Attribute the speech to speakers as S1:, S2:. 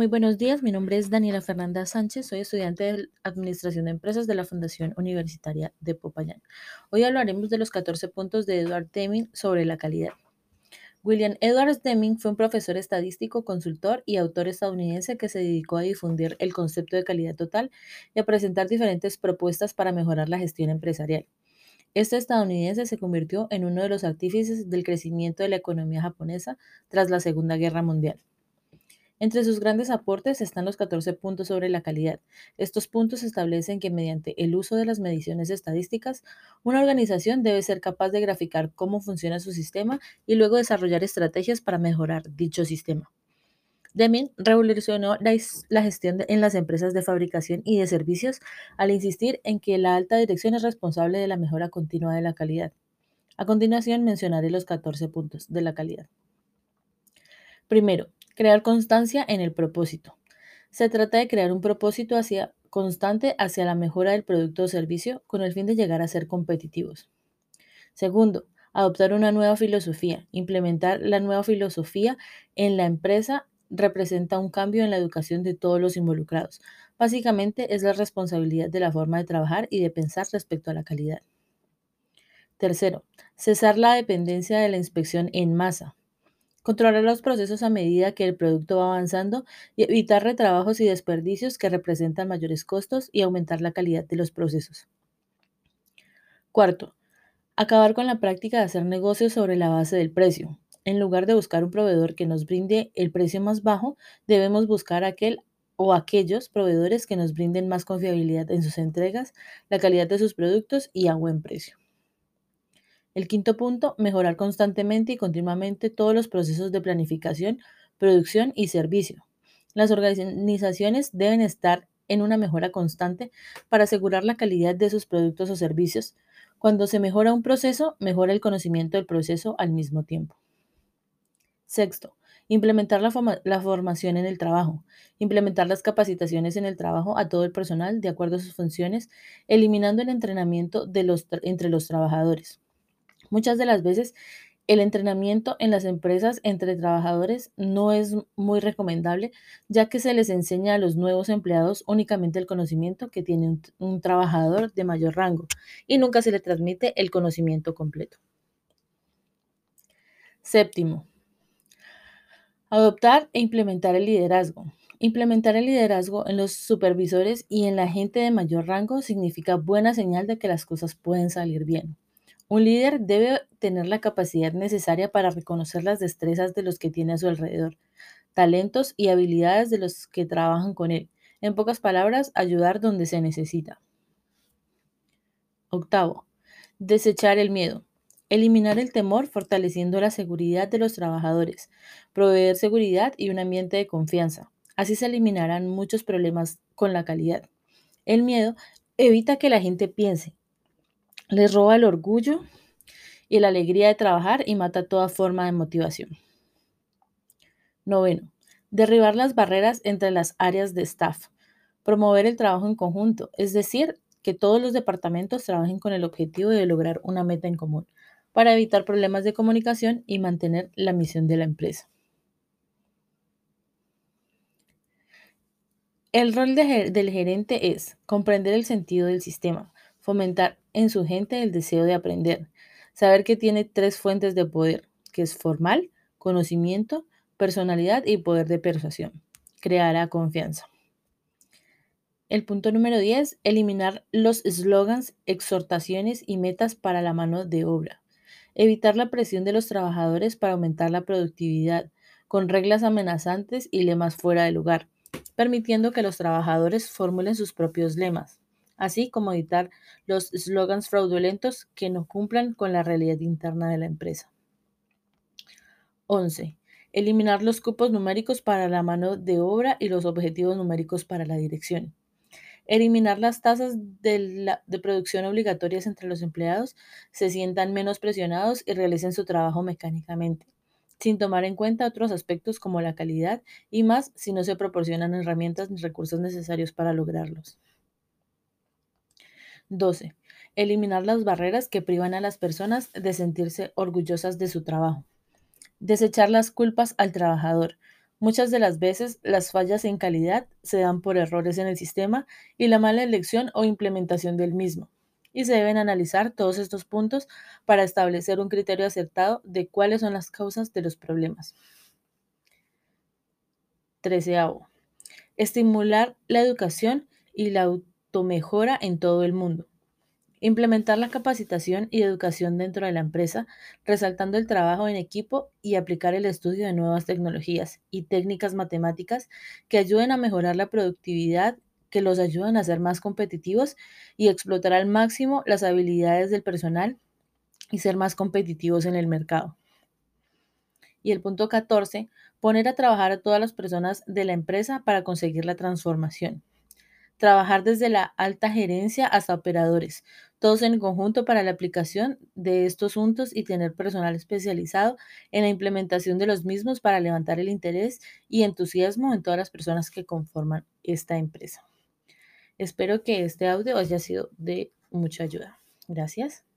S1: Muy buenos días, mi nombre es Daniela Fernanda Sánchez, soy estudiante de Administración de Empresas de la Fundación Universitaria de Popayán. Hoy hablaremos de los 14 puntos de Edward Deming sobre la calidad. William Edwards Deming fue un profesor estadístico, consultor y autor estadounidense que se dedicó a difundir el concepto de calidad total y a presentar diferentes propuestas para mejorar la gestión empresarial. Este estadounidense se convirtió en uno de los artífices del crecimiento de la economía japonesa tras la Segunda Guerra Mundial. Entre sus grandes aportes están los 14 puntos sobre la calidad. Estos puntos establecen que mediante el uso de las mediciones estadísticas, una organización debe ser capaz de graficar cómo funciona su sistema y luego desarrollar estrategias para mejorar dicho sistema. Deming revolucionó la, gestión en las empresas de fabricación y de servicios al insistir en que la alta dirección es responsable de la mejora continua de la calidad. A continuación mencionaré los 14 puntos de la calidad. Primero, Crear constancia en el propósito. Se trata de crear un propósito hacia, constante hacia la mejora del producto o servicio con el fin de llegar a ser competitivos. Segundo, adoptar una nueva filosofía. Implementar la nueva filosofía en la empresa representa un cambio en la educación de todos los involucrados. Básicamente es la responsabilidad de la forma de trabajar y de pensar respecto a la calidad. Tercero, cesar la dependencia de la inspección en masa. Controlar los procesos a medida que el producto va avanzando y evitar retrabajos y desperdicios que representan mayores costos y aumentar la calidad de los procesos. Cuarto, acabar con la práctica de hacer negocios sobre la base del precio. En lugar de buscar un proveedor que nos brinde el precio más bajo, debemos buscar aquel o aquellos proveedores que nos brinden más confiabilidad en sus entregas, la calidad de sus productos y a buen precio. El quinto punto, mejorar constantemente y continuamente todos los procesos de planificación, producción y servicio. Las organizaciones deben estar en una mejora constante para asegurar la calidad de sus productos o servicios. Cuando se mejora un proceso, mejora el conocimiento del proceso al mismo tiempo. Sexto, implementar la, formación en el trabajo, implementar las capacitaciones en el trabajo a todo el personal de acuerdo a sus funciones, eliminando el entrenamiento entre los trabajadores. Muchas de las veces el entrenamiento en las empresas entre trabajadores no es muy recomendable, ya que se les enseña a los nuevos empleados únicamente el conocimiento que tiene un, trabajador de mayor rango y nunca se le transmite el conocimiento completo. Séptimo, adoptar e implementar el liderazgo. Implementar el liderazgo en los supervisores y en la gente de mayor rango significa buena señal de que las cosas pueden salir bien. Un líder debe tener la capacidad necesaria para reconocer las destrezas de los que tiene a su alrededor, talentos y habilidades de los que trabajan con él. En pocas palabras, ayudar donde se necesita. Octavo, desechar el miedo. Eliminar el temor fortaleciendo la seguridad de los trabajadores. Proveer seguridad y un ambiente de confianza. Así se eliminarán muchos problemas con la calidad. El miedo evita que la gente piense, les roba el orgullo y la alegría de trabajar y mata toda forma de motivación. Noveno, derribar las barreras entre las áreas de staff. Promover el trabajo en conjunto, es decir, que todos los departamentos trabajen con el objetivo de lograr una meta en común para evitar problemas de comunicación y mantener la misión de la empresa. El rol del gerente es comprender el sentido del sistema, fomentar en su gente el deseo de aprender, saber que tiene tres fuentes de poder, que es formal, conocimiento, personalidad y poder de persuasión. Creará confianza. El punto número 10, eliminar los slogans, exhortaciones y metas para la mano de obra. Evitar la presión de los trabajadores para aumentar la productividad, con reglas amenazantes y lemas fuera de lugar, permitiendo que los trabajadores formulen sus propios lemas así como evitar los slogans fraudulentos que no cumplan con la realidad interna de la empresa. 11. Eliminar los cupos numéricos para la mano de obra y los objetivos numéricos para la dirección. Eliminar las tasas de, de, producción obligatorias entre los empleados, se sientan menos presionados y realicen su trabajo mecánicamente, sin tomar en cuenta otros aspectos como la calidad y más si no se proporcionan herramientas ni recursos necesarios para lograrlos. 12. Eliminar las barreras que privan a las personas de sentirse orgullosas de su trabajo. Desechar las culpas al trabajador. Muchas de las veces las fallas en calidad se dan por errores en el sistema y la mala elección o implementación del mismo. Y se deben analizar todos estos puntos para establecer un criterio acertado de cuáles son las causas de los problemas. Treceavo. Estimular la educación y la automejora en todo el mundo. Implementar la capacitación y educación dentro de la empresa, resaltando el trabajo en equipo y aplicar el estudio de nuevas tecnologías y técnicas matemáticas que ayuden a mejorar la productividad, que los ayuden a ser más competitivos y explotar al máximo las habilidades del personal y ser más competitivos en el mercado. Y el punto 14, poner a trabajar a todas las personas de la empresa para conseguir la transformación trabajar desde la alta gerencia hasta operadores, todos en conjunto para la aplicación de estos puntos y tener personal especializado en la implementación de los mismos para levantar el interés y entusiasmo en todas las personas que conforman esta empresa. Espero que este audio haya sido de mucha ayuda. Gracias.